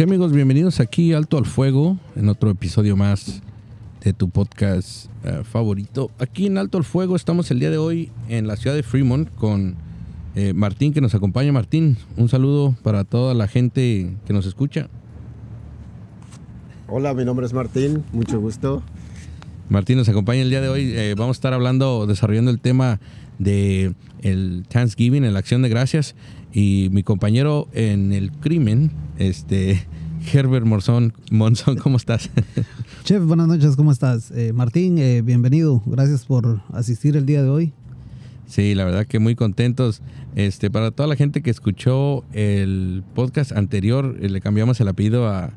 Sí, amigos, bienvenidos aquí Alto al Fuego, en otro episodio más de tu podcast eh, favorito. Aquí en Alto al Fuego estamos el día de hoy en la ciudad de Fremont con eh, Martín que nos acompaña. Martín, un saludo para toda la gente que nos escucha. Hola, mi nombre es Martín, mucho gusto. Martín nos acompaña el día de hoy. Eh, vamos a estar hablando, desarrollando el tema de el Thanksgiving, en la acción de gracias. Y mi compañero en el crimen, este Herbert Monzón, Monzón ¿cómo estás? Chef, buenas noches, ¿cómo estás? Eh, Martín, eh, bienvenido. Gracias por asistir el día de hoy. Sí, la verdad que muy contentos. Este, para toda la gente que escuchó el podcast anterior, le cambiamos el apellido a,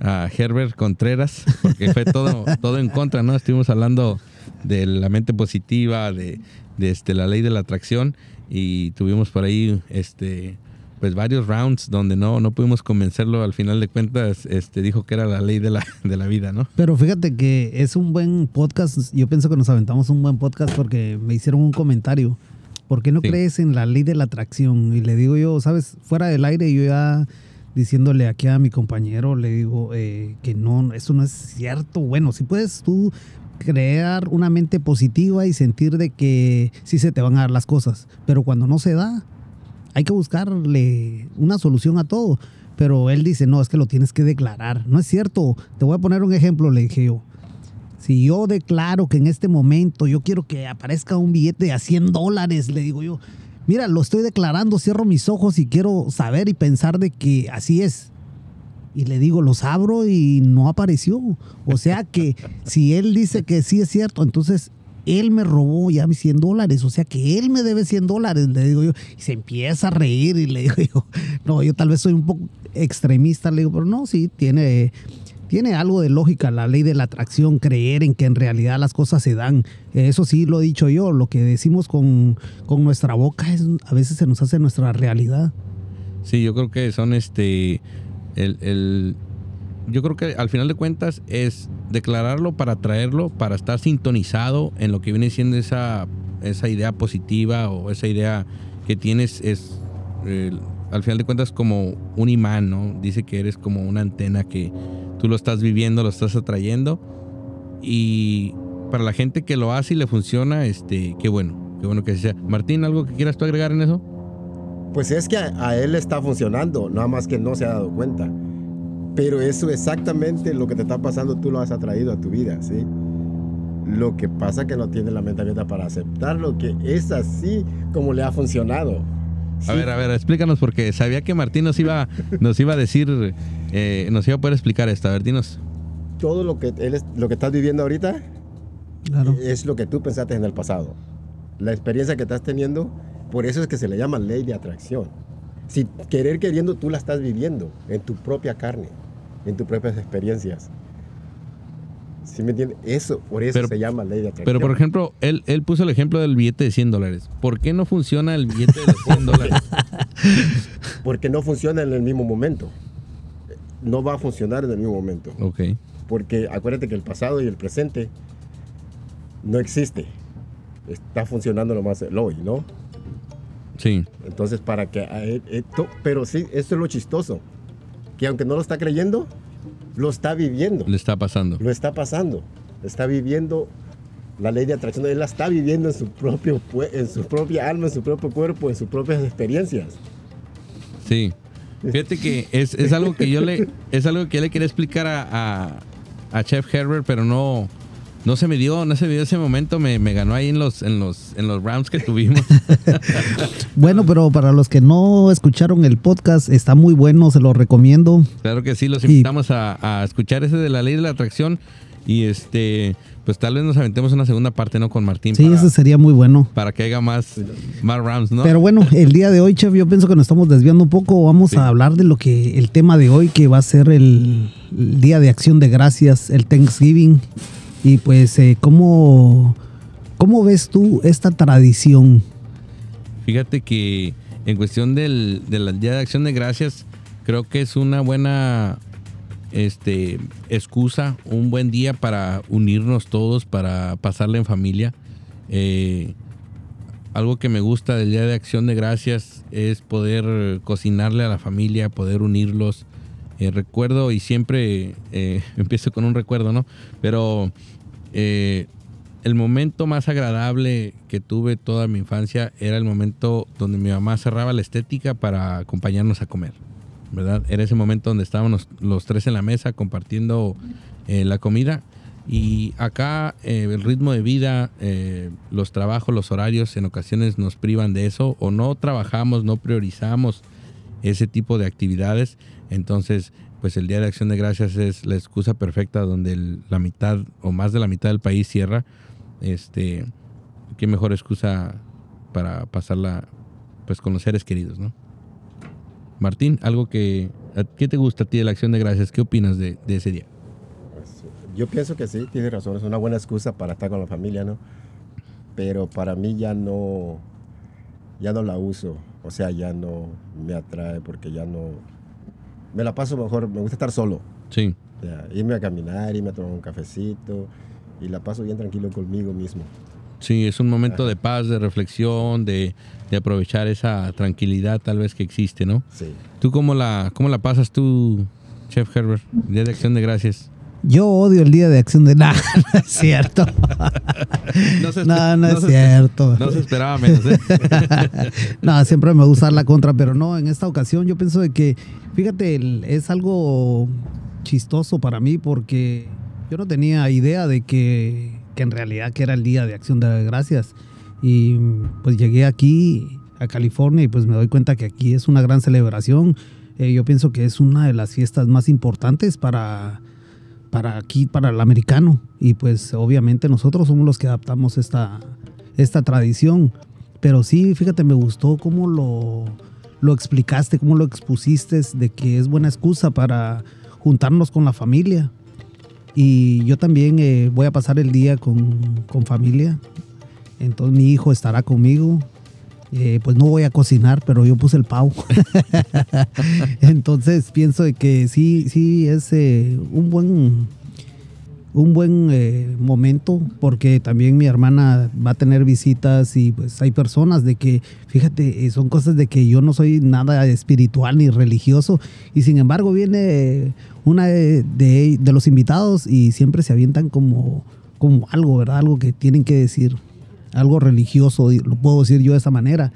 a Herbert Contreras, porque fue todo, todo en contra, ¿no? Estuvimos hablando de la mente positiva, de, de este, la ley de la atracción, y tuvimos por ahí este, pues varios rounds donde no, no pudimos convencerlo. Al final de cuentas, este, dijo que era la ley de la, de la vida, ¿no? Pero fíjate que es un buen podcast. Yo pienso que nos aventamos un buen podcast porque me hicieron un comentario. ¿Por qué no Sí. crees en la ley de la atracción? Y le digo yo, ¿sabes? Fuera del aire, yo ya diciéndole aquí a mi compañero, le digo eh, que no, eso no es cierto. Bueno, si puedes tú crear una mente positiva y sentir de que sí se te van a dar las cosas, pero cuando no se da, hay que buscarle una solución a todo. Pero él dice, no, es que lo tienes que declarar. No es cierto. Te voy a poner un ejemplo, le dije yo. Si yo declaro que en este momento yo quiero que aparezca un billete a 100 dólares, le digo yo, mira, lo estoy declarando, cierro mis ojos y quiero saber y pensar de que así es. Y le digo, los abro y no apareció. O sea que si él dice que sí es cierto, entonces él me robó ya mis 100 dólares. O sea que él me debe 100 dólares, le digo yo. Y se empieza a reír y le digo yo, no, yo tal vez soy un poco extremista, le digo, pero no, sí, tiene, tiene algo de lógica la ley de la atracción, creer en que en realidad las cosas se dan. Eso sí lo he dicho yo, lo que decimos con, con nuestra boca es, a veces se nos hace nuestra realidad. Sí, yo creo que son este. El, el- yo creo que al final de cuentas es declararlo para traerlo, para estar sintonizado en lo que viene siendo esa, esa idea positiva o esa idea que tienes. Es al final de cuentas como un imán, ¿no? Dice que eres como una antena que tú lo estás viviendo, lo estás atrayendo. Y para la gente que lo hace y le funciona, este, qué bueno, qué bueno que sea. Martín, ¿algo que quieras tú agregar en eso? Pues es que a, a él le está funcionando, nada más que no se ha dado cuenta. Pero eso exactamente lo que te está pasando, tú lo has atraído a tu vida, ¿sí? Lo que pasa es que no tiene la mente abierta para aceptar lo que es así como le ha funcionado. A Sí, ver, a ver, explícanos porque sabía que Martín nos iba, nos iba a decir, eh, nos iba a poder explicar esto. A ver, dinos. Todo lo que, él es- lo que estás viviendo ahorita Claro. es lo que tú pensaste en el pasado. La experiencia que estás teniendo, por eso es que se le llama ley de atracción. Si querer queriendo, tú la estás viviendo en tu propia carne, en tus propias experiencias. ¿Sí me entiendes? Eso, por eso Pero- se llama ley de atracción. Pero, por ejemplo, él, él puso el ejemplo del billete de 100 dólares. ¿Por qué no funciona el billete de 100 dólares? Porque no funciona en el mismo momento. No va a funcionar en el mismo momento. Ok. Porque acuérdate que el pasado y el presente no existe. Está funcionando nomás el hoy, ¿no? Sí. Entonces, para que esto, pero sí, esto es lo chistoso, que aunque no lo está creyendo, lo está viviendo, Le está pasando. lo está pasando, está viviendo la ley de atracción, él la está viviendo en su propio, en su propia alma, en su propio cuerpo, en sus propias experiencias. Sí. Fíjate que es, es algo que yo le, es algo que yo le quería explicar a, a, a Chef Herbert, pero no, no se me dio, no se me dio ese momento, me, me ganó ahí en los, en los, en los rounds que tuvimos. Bueno, pero para los que no escucharon el podcast, está muy bueno, se lo recomiendo. Claro que sí, los Y- invitamos a, a escuchar ese de la ley de la atracción y este, pues tal vez nos aventemos una segunda parte, ¿no? Con Martín Sí, para, ese sería muy bueno. para que haya más, más rounds, ¿no? Pero bueno, el día de hoy, chef, yo pienso que nos estamos desviando un poco. Vamos Sí. a hablar de lo que el tema de hoy, que va a ser el, el Día de Acción de Gracias, el Thanksgiving. Y pues, eh, ¿cómo, ¿cómo ves tú esta tradición? Fíjate que en cuestión del, del Día de Acción de Gracias, creo que es una buena este, excusa, un buen día para unirnos todos, para pasarla en familia. Eh, algo que me gusta del Día de Acción de Gracias es poder cocinarle a la familia, poder unirlos, eh, recuerdo y siempre eh, empiezo con un recuerdo, ¿no? Pero eh, el momento más agradable que tuve toda mi infancia era el momento donde mi mamá cerraba la estética para acompañarnos a comer, ¿verdad? Era ese momento donde estábamos los tres en la mesa compartiendo la comida. Y acá el ritmo de vida, los trabajos, los horarios en ocasiones nos privan de eso o no trabajamos, no priorizamos ese tipo de actividades. Entonces, pues el Día de Acción de Gracias es la excusa perfecta donde el- la mitad o más de la mitad del país cierra. Este, qué mejor excusa para pasarla pues con los seres queridos, ¿no? Martín, algo que ¿a- ¿qué te gusta a ti de la Acción de Gracias? ¿Qué opinas de, de ese día? Yo pienso que sí, tienes razón, es una buena excusa para estar con la familia, ¿no? Pero para mí ya no, ya no la uso, o sea, ya no me atrae porque ya no, me la paso mejor, me gusta estar solo, Sí. sea, irme a caminar, irme a tomar un cafecito y la paso bien tranquilo conmigo mismo. Sí, es un momento de paz, de reflexión, de, de aprovechar esa tranquilidad tal vez que existe, ¿no? Sí. ¿Tú cómo la, cómo la pasas tú, Chef Herbert? Día de Acción de Gracias. Yo odio el día de acción de nada, no es cierto. No, se- No, no es cierto. No se esperaba menos, ¿eh? no, siempre me gusta la contra, pero no, en esta ocasión yo pienso de que, fíjate, es algo chistoso para mí porque yo no tenía idea de que, que en realidad que era el día de acción de gracias. Y pues llegué aquí a California y pues me doy cuenta que aquí es una gran celebración. Eh, yo pienso que es una de las fiestas más importantes para, para aquí, para el americano. Y pues obviamente nosotros somos los que adaptamos esta, esta tradición. Pero sí, fíjate, me gustó cómo lo, lo explicaste, cómo lo expusiste, de que es buena excusa para juntarnos con la familia. Y yo también eh, voy a pasar el día con, con familia. Entonces mi hijo estará conmigo. Eh, pues no voy a cocinar, pero yo puse el pavo. Entonces pienso de que sí, sí es eh, un buen un buen eh, momento porque también mi hermana va a tener visitas y pues hay personas de que, fíjate, son cosas de que yo no soy nada espiritual ni religioso y sin embargo viene una de, de- de los invitados y siempre se avientan como, como algo, ¿verdad? Algo que tienen que decir, algo religioso, lo puedo decir yo de esa manera.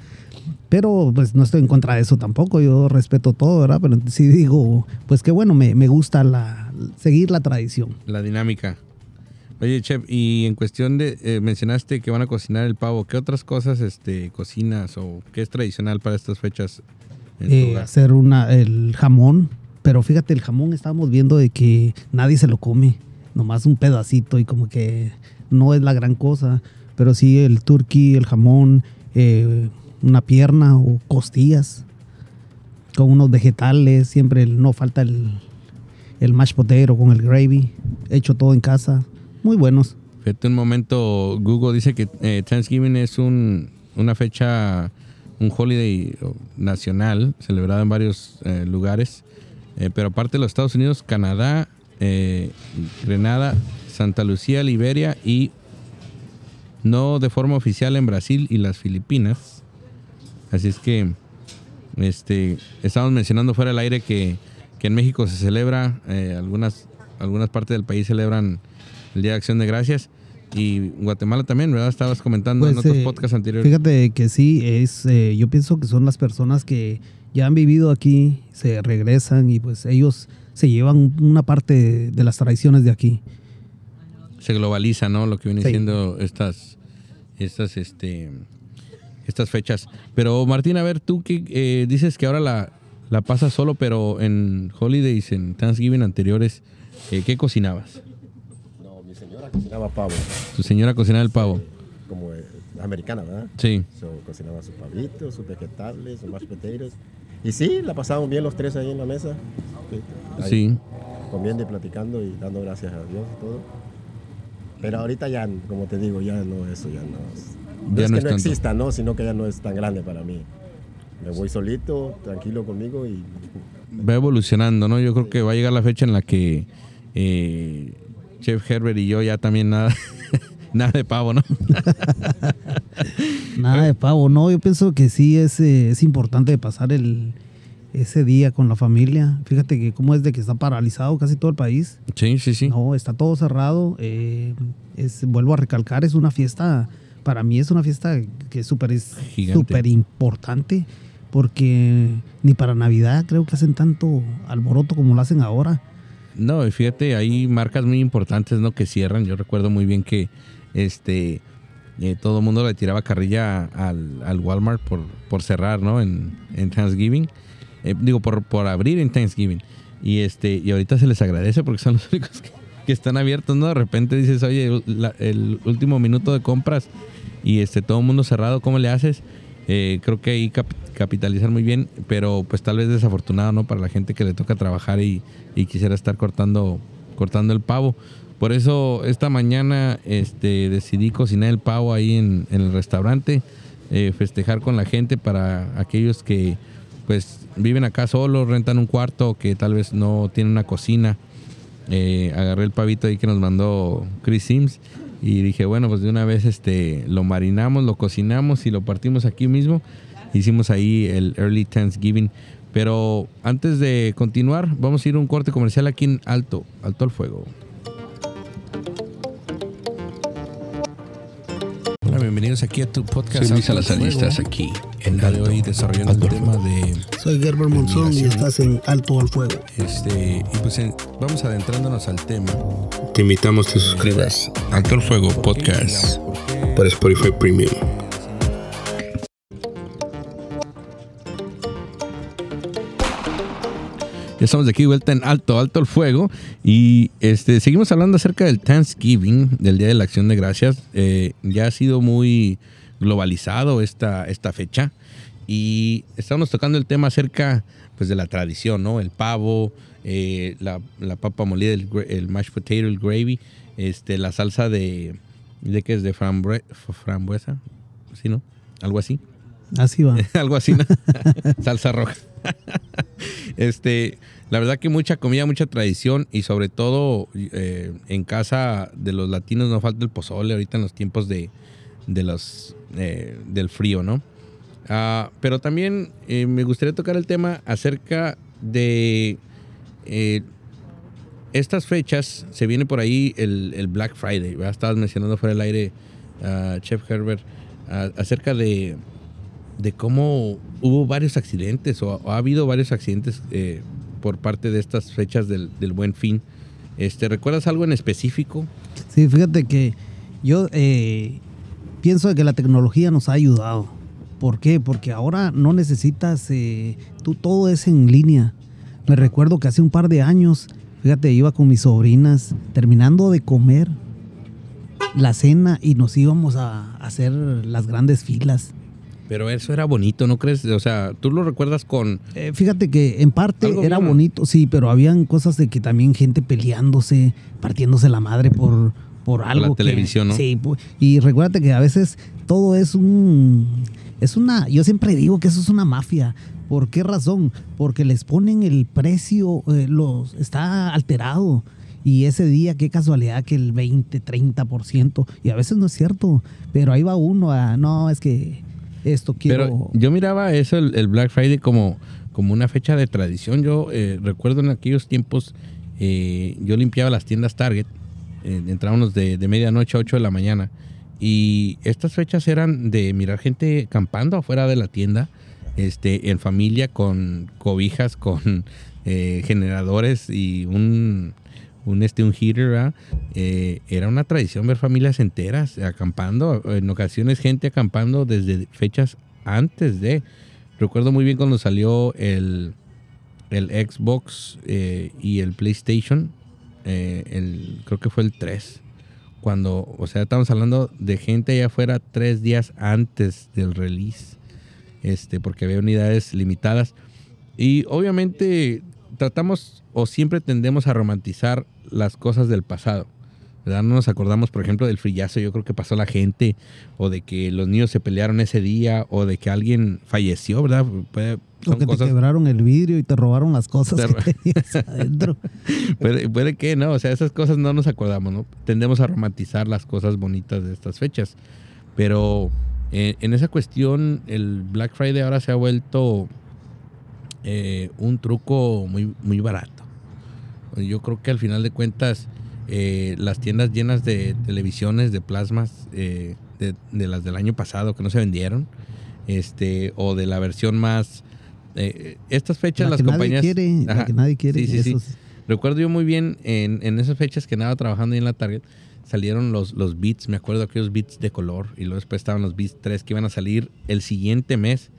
Pero pues no estoy en contra de eso tampoco, yo respeto todo, ¿verdad? Pero sí digo, pues que bueno, me, me gusta la, seguir la tradición. La dinámica. Oye, Chef, y en cuestión de, eh, mencionaste que van a cocinar el pavo, ¿qué otras cosas este, cocinas o qué es tradicional para estas fechas eh, hacer una, el jamón. Pero fíjate, el jamón estábamos viendo de que nadie se lo come, nomás un pedacito y como que no es la gran cosa. Pero sí el turkey, el jamón, eh, una pierna o costillas con unos vegetales. Siempre el- no falta el, el mashed potato con el gravy, hecho todo en casa. Muy buenos. Fíjate un momento, Google dice que eh, Thanksgiving es un, una fecha, un holiday nacional, celebrado en varios eh, lugares, pero aparte de los Estados Unidos, Canadá, Grenada, Santa Lucía, Liberia y no de forma oficial en Brasil y las Filipinas. Así es que este, estamos mencionando fuera del aire que, que en México se celebra, eh, algunas, algunas partes del país celebran el Día de Acción de Gracias. Y Guatemala también, ¿verdad? Estabas comentando en Pues, otros eh, podcasts anteriores. Fíjate que sí, es, eh, yo pienso que son las personas que ya han vivido aquí, se regresan y pues ellos se llevan una parte de, de las tradiciones de aquí. Se globaliza, ¿no? Lo que viene Sí. siendo estas, estas, este, estas fechas. Pero Martín, a ver, tú que eh, dices que ahora la, la pasas solo, pero en holidays, en Thanksgiving anteriores, eh, ¿qué cocinabas? No, mi señora cocinaba pavo, Tu señora cocinaba el pavo. como eh, americana, ¿verdad? Sí. So, cocinaba sus pavitos, sus vegetales, sus mashed potatoes. Y sí, la pasábamos bien los tres ahí en la mesa. Ahí, Sí. Comiendo y platicando y dando gracias a Dios y todo. Pero ahorita ya, como te digo, ya no, eso ya no. es- No Ya es no que es no exista, ¿no? Sino que ya no es tan grande para mí. Me voy solito, tranquilo conmigo y va evolucionando, ¿no? Yo creo que va a llegar la fecha en la que eh, Chef Herbert y yo ya también nada, nada de pavo, ¿no? Nada de pavo, no, yo pienso que sí es, eh, es importante pasar el, ese día con la familia. Fíjate que cómo es de que está paralizado casi todo el país. Sí, sí, sí. No, está todo cerrado. eh, es, vuelvo a recalcar, es una fiesta, para mí es una fiesta que es súper importante, porque ni para Navidad creo que hacen tanto alboroto como lo hacen ahora. No, y fíjate, hay marcas muy importantes, ¿no? Que cierran. Yo recuerdo muy bien que este eh, todo el mundo le tiraba carrilla al, al Walmart por, por cerrar, ¿no? En, en Thanksgiving. Eh, digo, por, por abrir en Thanksgiving. Y este, y ahorita se les agradece porque son los únicos que, que están abiertos, ¿no? De repente dices, oye, el último minuto de compras y este todo el mundo cerrado, ¿cómo le haces? Eh, creo que ahí cap- capitalizar muy bien, pero pues tal vez desafortunado, ¿no? Para la gente que le toca trabajar y, y quisiera estar cortando, cortando el pavo. Por eso esta mañana este, decidí cocinar el pavo ahí en, en el restaurante, eh, festejar con la gente para aquellos que pues viven acá solos, rentan un cuarto, que tal vez no tienen una cocina. Eh, agarré el pavito ahí que nos mandó Chris Sims y dije, bueno, pues de una vez este, lo marinamos, lo cocinamos y lo partimos aquí mismo. Hicimos ahí el Early Thanksgiving. Pero antes de continuar, vamos a ir a un corte comercial aquí en Alto, Alto al Fuego. Bienvenidos aquí a tu podcast. Soy Luis Alto estás aquí El día de hoy desarrollando el tema de Soy Gerber Monzón y estás en Alto al Fuego. este y pues en- vamos adentrándonos al tema. Te invitamos a que suscribas Alto al Fuego Podcast. por Spotify Premium. Ya estamos de aquí de vuelta en alto, alto el fuego. Y este seguimos hablando acerca del Thanksgiving, del Día de la Acción de Gracias. Eh, ya ha sido muy globalizado esta, esta fecha. Y estamos tocando el tema acerca pues, de la tradición, ¿no? El pavo, eh, la, la papa molida, el, el mashed potato, el gravy, este, la salsa de. ¿De qué es? De frambue- frambuesa. ¿Sí, no? Algo así. Así va. Algo así, ¿no? Salsa roja. Este, la verdad que mucha comida, mucha tradición y sobre todo eh, en casa de los latinos no falta el pozole ahorita en los tiempos de, de los, eh, del frío, ¿no? Ah, pero también eh, me gustaría tocar el tema acerca de estas fechas. Se viene por ahí el, el Black Friday, ¿verdad? Estabas mencionando fuera del aire, ah, Chef Herbert, ah, acerca de de cómo hubo varios accidentes o, ha habido varios accidentes eh, por parte de estas fechas del, del buen fin. Este, ¿Recuerdas algo en específico? Sí, fíjate que yo eh, pienso que la tecnología nos ha ayudado. ¿Por qué? Porque ahora no necesitas, eh, tú todo es en línea. Me recuerdo que hace un par de años, fíjate, iba con mis sobrinas terminando de comer la cena y nos íbamos a hacer las grandes filas. Pero eso era bonito, ¿no crees? O sea, tú lo recuerdas con... Eh, fíjate que en parte era bonito, sí, pero habían cosas de que también gente peleándose, partiéndose la madre por, por algo. que- televisión, ¿no? Sí, y recuérdate que a veces todo es un. Es una. Yo siempre digo que eso es una mafia. ¿Por qué razón? Porque les ponen el precio, eh, los, está alterado. Y ese día, qué casualidad que el 20, 30%, y a veces no es cierto, pero ahí va uno a, no, es que esto quiero... Pero yo miraba eso, el, Black Friday, como, como una fecha de tradición. Yo eh, recuerdo en aquellos tiempos, eh, yo limpiaba las tiendas Target, eh, entrábamos de, de medianoche a 8 de la mañana, y estas fechas eran de mirar gente campando afuera de la tienda, este, en familia, con cobijas, con generadores y un, un, este, un heater. Eh, era una tradición ver familias enteras acampando, en ocasiones gente acampando desde fechas antes de. Recuerdo muy bien cuando salió el, el Xbox eh, y el PlayStation, eh, el, creo que fue el 3. Cuando, o sea, estamos hablando de gente allá afuera tres días antes del release, este, porque había unidades limitadas. Y obviamente tratamos o siempre tendemos a romantizar las cosas del pasado. ¿verdad? No nos acordamos, por ejemplo, del frillazo, yo creo que pasó la gente, o de que los niños se pelearon ese día, o de que alguien falleció, ¿verdad? Puede- o que te cosas, quebraron el vidrio y te robaron las cosas Te que tenías adentro. puede, puede que no, o sea, esas cosas no nos acordamos, ¿no? Tendemos a romantizar las cosas bonitas de estas fechas. Pero eh, en esa cuestión, el Black Friday ahora se ha vuelto eh, un truco muy, muy barato. Yo creo que al final de cuentas, eh, las tiendas llenas de televisiones, de plasmas, eh, de, de las del año pasado que no se vendieron, este, o de la versión más... estas fechas La las que nadie compañías... quiere, la que nadie quiere, Sí, sí, sí. eso sí. Recuerdo yo muy bien en, en esas fechas que andaba trabajando ahí en la Target, salieron los, los beats, me acuerdo aquellos beats de color, y luego después estaban los beats 3 que iban a salir el siguiente mes.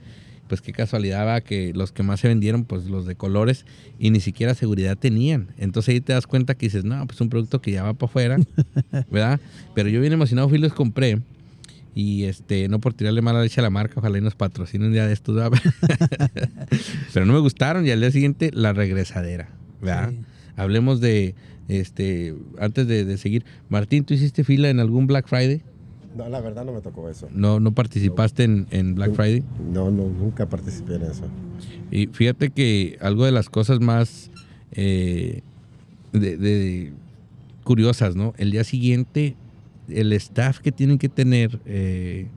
Pues qué casualidad va que los que más se vendieron, pues los de colores, y ni siquiera seguridad tenían. Entonces ahí te das cuenta que dices, no, pues un producto que ya va para afuera, ¿verdad? Pero yo bien emocionado fui y los compré. Y este, no por tirarle mala leche a la marca, ojalá y nos patrocinen un día de estos, ¿verdad? Pero no me gustaron y al día siguiente la regresadera, ¿verdad? Sí. Hablemos de, este, antes de, de seguir, Martín, ¿tú hiciste fila en algún Black Friday? No, la verdad no me tocó eso. ¿No, no participaste en, en Black Friday? No, no, nunca participé en eso. Y fíjate que algo de las cosas más eh, de, de- curiosas, ¿no? El día siguiente, el staff que tienen que tener eh,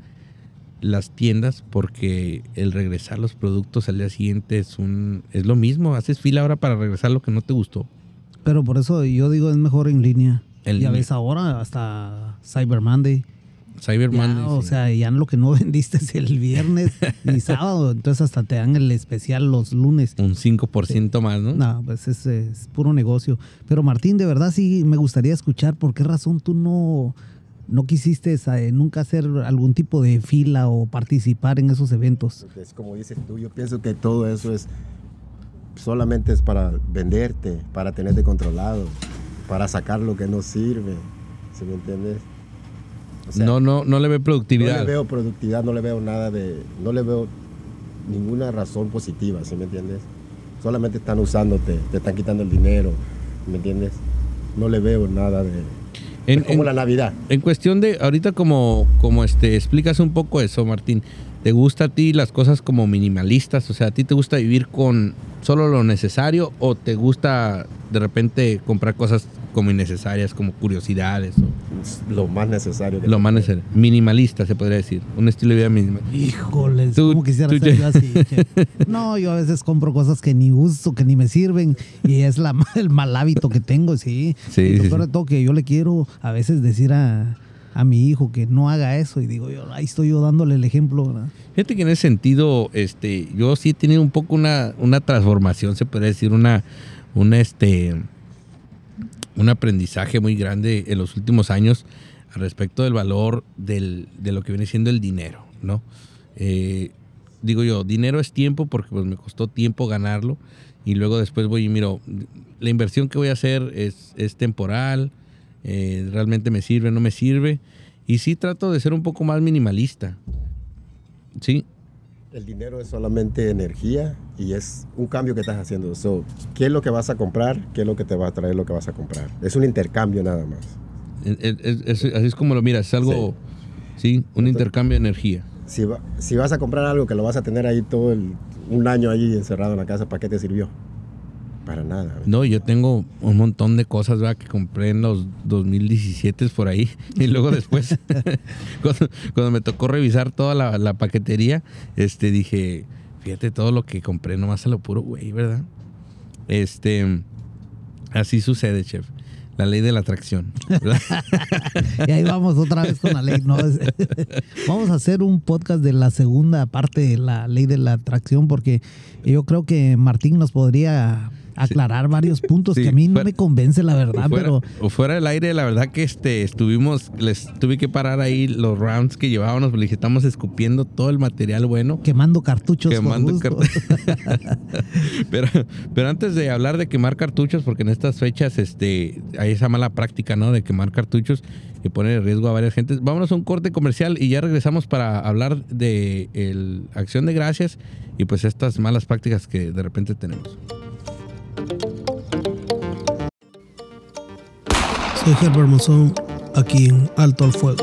las tiendas, porque el regresar los productos al día siguiente es un es lo mismo. Haces fila ahora para regresar lo que no te gustó. Pero por eso yo digo es mejor en línea. En ya línea. ves ahora hasta Cyber Monday. Cyber Ya, Monday, o sí. sea, ya lo que no vendiste es el viernes ni sábado, entonces hasta te dan el especial los lunes. un 5% más, ¿no? No, pues es, es puro negocio. Pero Martín, de verdad sí me gustaría escuchar por qué razón tú no, no quisiste eh, nunca hacer algún tipo de fila o participar en esos eventos. Es como dices tú, yo pienso que todo eso es solamente es para venderte, para tenerte controlado, para sacar lo que no sirve. ¿Sí me entiendes? O sea, no, no, no le ve no productividad. le veo productividad, no le veo nada de, no le veo ninguna razón positiva, ¿sí me entiendes? Solamente están usándote, te están quitando el dinero, ¿me entiendes? No le veo nada de... En- es como en- la Navidad. En cuestión de, ahorita como, como este, explicas un poco eso, Martín, ¿te gusta a ti las cosas como minimalistas? O sea, ¿a ti te gusta vivir con solo lo necesario o te gusta de repente comprar cosas como innecesarias, como curiosidades o Lo más necesario. que lo más necesario? Minimalista, se podría decir. Un estilo de vida minimal. Híjoles, Tú- ¿cómo quisiera tú ser yo así? No, yo a veces compro cosas que ni uso, que ni me sirven, y es la, el mal hábito que tengo, sí. Sí, y lo sí, de todo que yo le quiero a veces decir a, a mi hijo que no haga eso, y digo yo, ahí estoy yo dándole el ejemplo, ¿verdad? Fíjate que en ese sentido, este, yo sí he tenido un poco una, una transformación, se podría decir, una, una, este, un aprendizaje muy grande en los últimos años respecto del valor del, de lo que viene siendo el dinero, ¿no? Eh, digo yo, dinero es tiempo porque pues me costó tiempo ganarlo y luego después voy y miro, la inversión que voy a hacer es, es temporal, eh, realmente me sirve, no me sirve y sí trato de ser un poco más minimalista, sí, El dinero es solamente energía y es un cambio que estás haciendo. So, ¿Qué es lo que vas a comprar? ¿Qué es lo que te va a traer lo que vas a comprar? Es un intercambio nada más. Es- es- es- así es como lo miras, es algo, sí, un intercambio de energía. Si, va- si vas a comprar algo que lo vas a tener ahí todo el, un año ahí encerrado en la casa, ¿para qué te sirvió? Para nada. No, yo tengo un montón de cosas ¿verdad? que compré en los 2017 por ahí. Y luego después, cuando, cuando me tocó revisar toda la, la paquetería, este, dije, fíjate todo lo que compré, nomás a lo puro güey, ¿verdad? Este, así sucede, chef. La ley de la atracción. Y ahí vamos otra vez con la ley. ¿no? Vamos a hacer un podcast de la segunda parte de la ley de la atracción porque yo creo que Martín nos podría aclarar varios puntos Sí, que a mí no me convence la verdad, fuera, pero o fuera del aire, la verdad que este estuvimos, les tuve que parar ahí los rounds que llevábamos, porque dije, estamos escupiendo todo el material bueno. quemando cartuchos. Quemando. Pero, pero antes de hablar de quemar cartuchos, porque en estas fechas este, hay esa mala práctica, ¿no? De quemar cartuchos que pone en riesgo a varias gentes. Vámonos a un corte comercial y ya regresamos para hablar de el acción de gracias y pues estas malas prácticas que de repente tenemos. Soy Herbert Monzón, aquí en Alto al Fuego.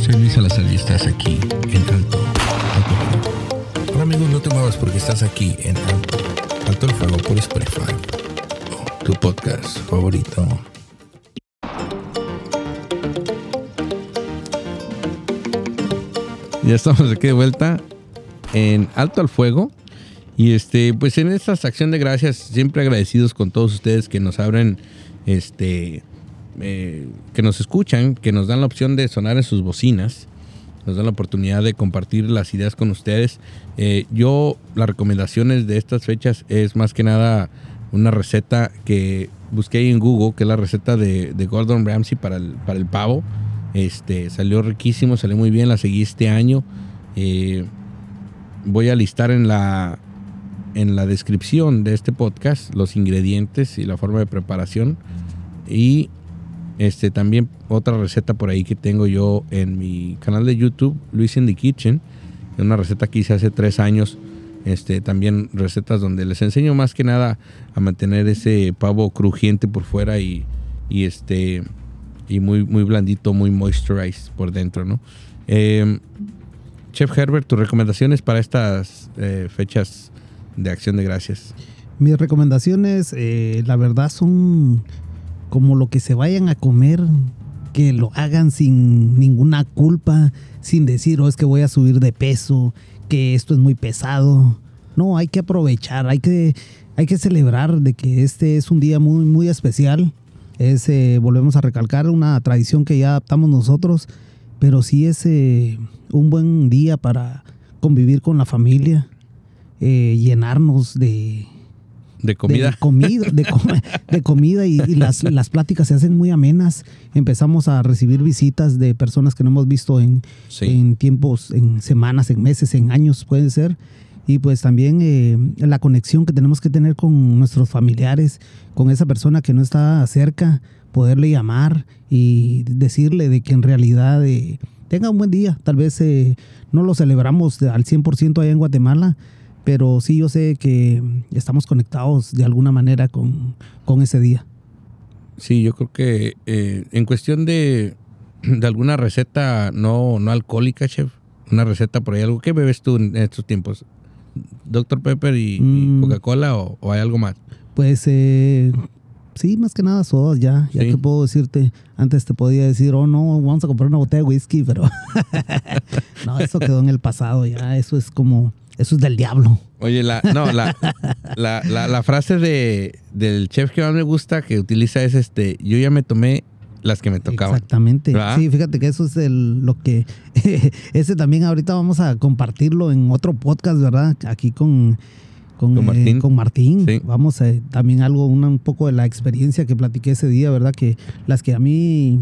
Soy Luis Salazar y estás aquí en Alto. El Fuego. Ahora amigos, no te muevas porque estás aquí en Alto. Alto el Fuego por Spotify. Tu podcast favorito. Ya estamos aquí de vuelta en Alto al Fuego Y este, pues en esta acción de gracias, siempre agradecidos con todos ustedes que nos abren, este, eh, que nos escuchan, que nos dan la opción de sonar en sus bocinas, nos dan la oportunidad de compartir las ideas con ustedes. Eh, yo, las recomendaciones de estas fechas es más que nada una receta que busqué en Google, que es la receta de, de Gordon Ramsay para el, para el pavo. Este, salió riquísimo, salió muy bien, la seguí este año. Eh, voy a listar en la, en la descripción de este podcast los ingredientes y la forma de preparación. Y este, también otra receta por ahí que tengo yo en mi canal de YouTube, Luis in the Kitchen. Una receta que hice hace tres años. Este, también recetas donde les enseño más que nada a mantener ese pavo crujiente por fuera y, y este y muy, muy blandito, muy moisturized por dentro, ¿no? Eh, Chef Herbert, tus recomendaciones para estas eh, fechas de acción de gracias. Mis recomendaciones, eh, la verdad, son como lo que se vayan a comer, que lo hagan sin ninguna culpa, sin decir, oh, es que voy a subir de peso, que esto es muy pesado. No, hay que aprovechar, hay que, hay que celebrar de que este es un día muy, muy especial. Es, eh, volvemos a recalcar, una tradición que ya adaptamos nosotros, pero sí es eh, un buen día para convivir con la familia, eh, llenarnos de, De comida. de comida, de, com- de comida y, y las, las pláticas se hacen muy amenas. Empezamos a recibir visitas de personas que no hemos visto en, Sí. en tiempos, en semanas, en meses, en años, puede ser. Y pues también eh, la conexión que tenemos que tener con nuestros familiares, con esa persona que no está cerca, poderle llamar y decirle de que en realidad eh, tenga un buen día. Tal vez eh, no lo celebramos al 100% allá en Guatemala, pero sí yo sé que estamos conectados de alguna manera con, con ese día. Sí, yo creo que eh, en cuestión de, de alguna receta no, no alcohólica, chef, una receta por ahí, algo que bebes tú en estos tiempos, Dr. Pepper y, y Mm. Coca-Cola o, o hay algo más. Pues eh, sí, más que nada sodas ya. Ya Sí. que puedo decirte, antes te podía decir, oh no, vamos a comprar una botella de whisky, pero no, eso quedó en el pasado ya. Eso es como, eso es del diablo. Oye, la, no, la, la, la, la frase de, del chef que más me gusta que utiliza es este, yo ya me tomé las que me tocaban. Exactamente. ¿Verdad? Sí, fíjate que eso es el, lo que, ese también ahorita vamos a compartirlo en otro podcast, ¿verdad? Aquí con, con, Con eh, Martín. con Martín. Sí. Vamos a también algo, una- un poco de la experiencia que platiqué ese día, ¿verdad? Que las que a mí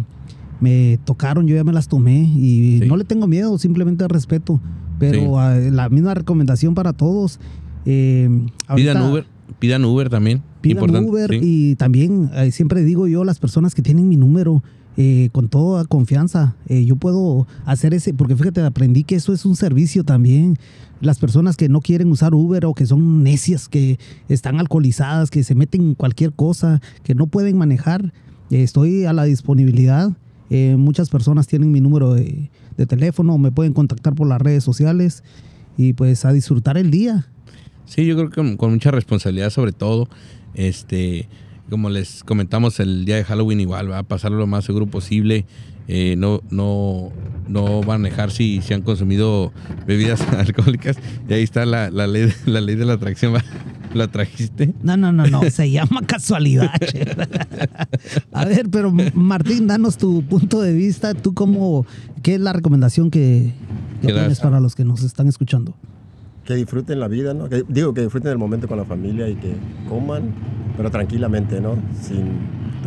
me tocaron, yo ya me las tomé y Sí. no le tengo miedo, simplemente respeto. Pero Sí. ah, la misma recomendación para todos. eh, Pidan Uber, pidan Uber también. pidan Importante, Uber sí. y también eh, siempre digo yo las personas que tienen mi número eh, con toda confianza eh, yo puedo hacer ese porque fíjate aprendí que eso es un servicio también las personas que no quieren usar Uber o que son necias que están alcoholizadas que se meten en cualquier cosa que no pueden manejar eh, estoy a la disponibilidad Eh, muchas personas tienen mi número de, de teléfono me pueden contactar por las redes sociales y pues a disfrutar el día Sí, yo creo que con, mucha responsabilidad sobre todo. Este, como les comentamos el día de Halloween igual, va a pasarlo lo más seguro posible. Eh, no, no, no manejar si, si han consumido bebidas alcohólicas. Y ahí está la, la ley, la ley de la atracción. ¿La trajiste? No, no, no, no, se llama casualidad. A ver, pero Martín, danos tu punto de vista. ¿Tú cómo, qué es la recomendación que, que tienes para los que nos están escuchando? Que disfruten la vida, ¿no? Que- digo, que disfruten el momento con la familia y que coman, pero tranquilamente, ¿no? Sin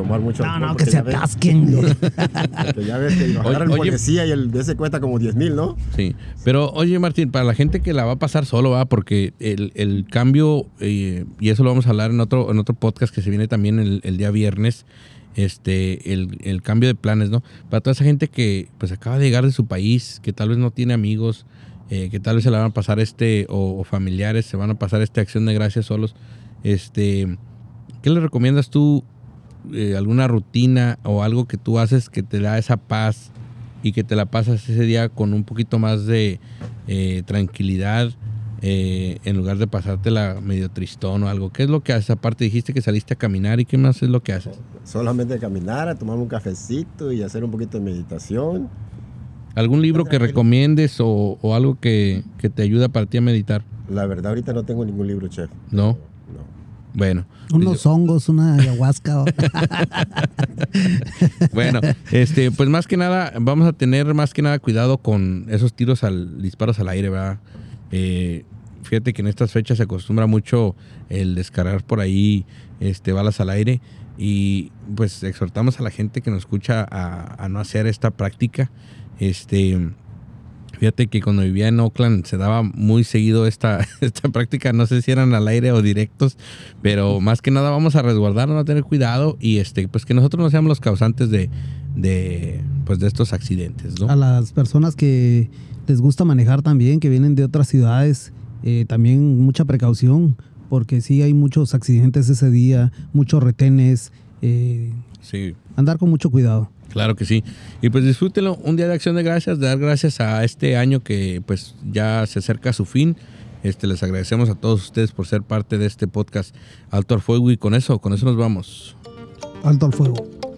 tomar mucho No, alcohol, no, que se ya ves- atasquen. porque ya ves que nos Oye, el oye. policía y el de ese cuesta como 10 mil, ¿no? Sí. Pero oye, Martín, para la gente que la va a pasar solo, va, porque el, el cambio, eh, y eso lo vamos a hablar en otro, en otro podcast que se viene también el, el día viernes. Este, el, el cambio de planes, ¿no? Para toda esa gente que pues acaba de llegar de su país, que tal vez no tiene amigos, eh, que tal vez se la van a pasar este, o, o familiares, se van a pasar esta acción de gracias solos. Este, ¿qué le recomiendas tú? Eh, alguna rutina o algo que tú haces que te da esa paz y que te la pasas ese día con un poquito más de eh, tranquilidad eh, en lugar de pasártela medio tristón o algo. ¿Qué es lo que haces? Aparte dijiste que saliste a caminar y qué más es lo que haces. Solamente caminar, a tomar un cafecito y hacer un poquito de meditación. ¿Algún libro que recomiendes o, o algo que, que te ayuda para ti a meditar? La verdad, ahorita no tengo ningún libro, chef. No. No. Bueno. Unos hongos, una ayahuasca. Bueno, este, pues más que nada, vamos a tener más que nada cuidado con esos tiros al disparos al aire, ¿verdad? Eh, fíjate que en estas fechas se acostumbra mucho el descargar por ahí este, balas al aire y pues exhortamos a la gente que nos escucha a, a no hacer esta práctica. Este, fíjate que cuando vivía en Oakland se daba muy seguido esta, esta práctica, no sé si eran al aire o directos, pero más que nada vamos a resguardarnos, a tener cuidado y este, pues que nosotros no seamos los causantes de, de, pues de estos accidentes, ¿no? A las personas que les gusta manejar también, que vienen de otras ciudades, eh, también mucha precaución, porque sí hay muchos accidentes ese día, muchos retenes, eh, Sí, andar con mucho cuidado. Claro que sí. Y pues disfrútenlo, un día de acción de gracias, dar gracias a este año que pues ya se acerca a su fin. Este, les agradecemos a todos ustedes por ser parte de este podcast Alto al Fuego y con eso, con eso nos vamos. Alto al fuego.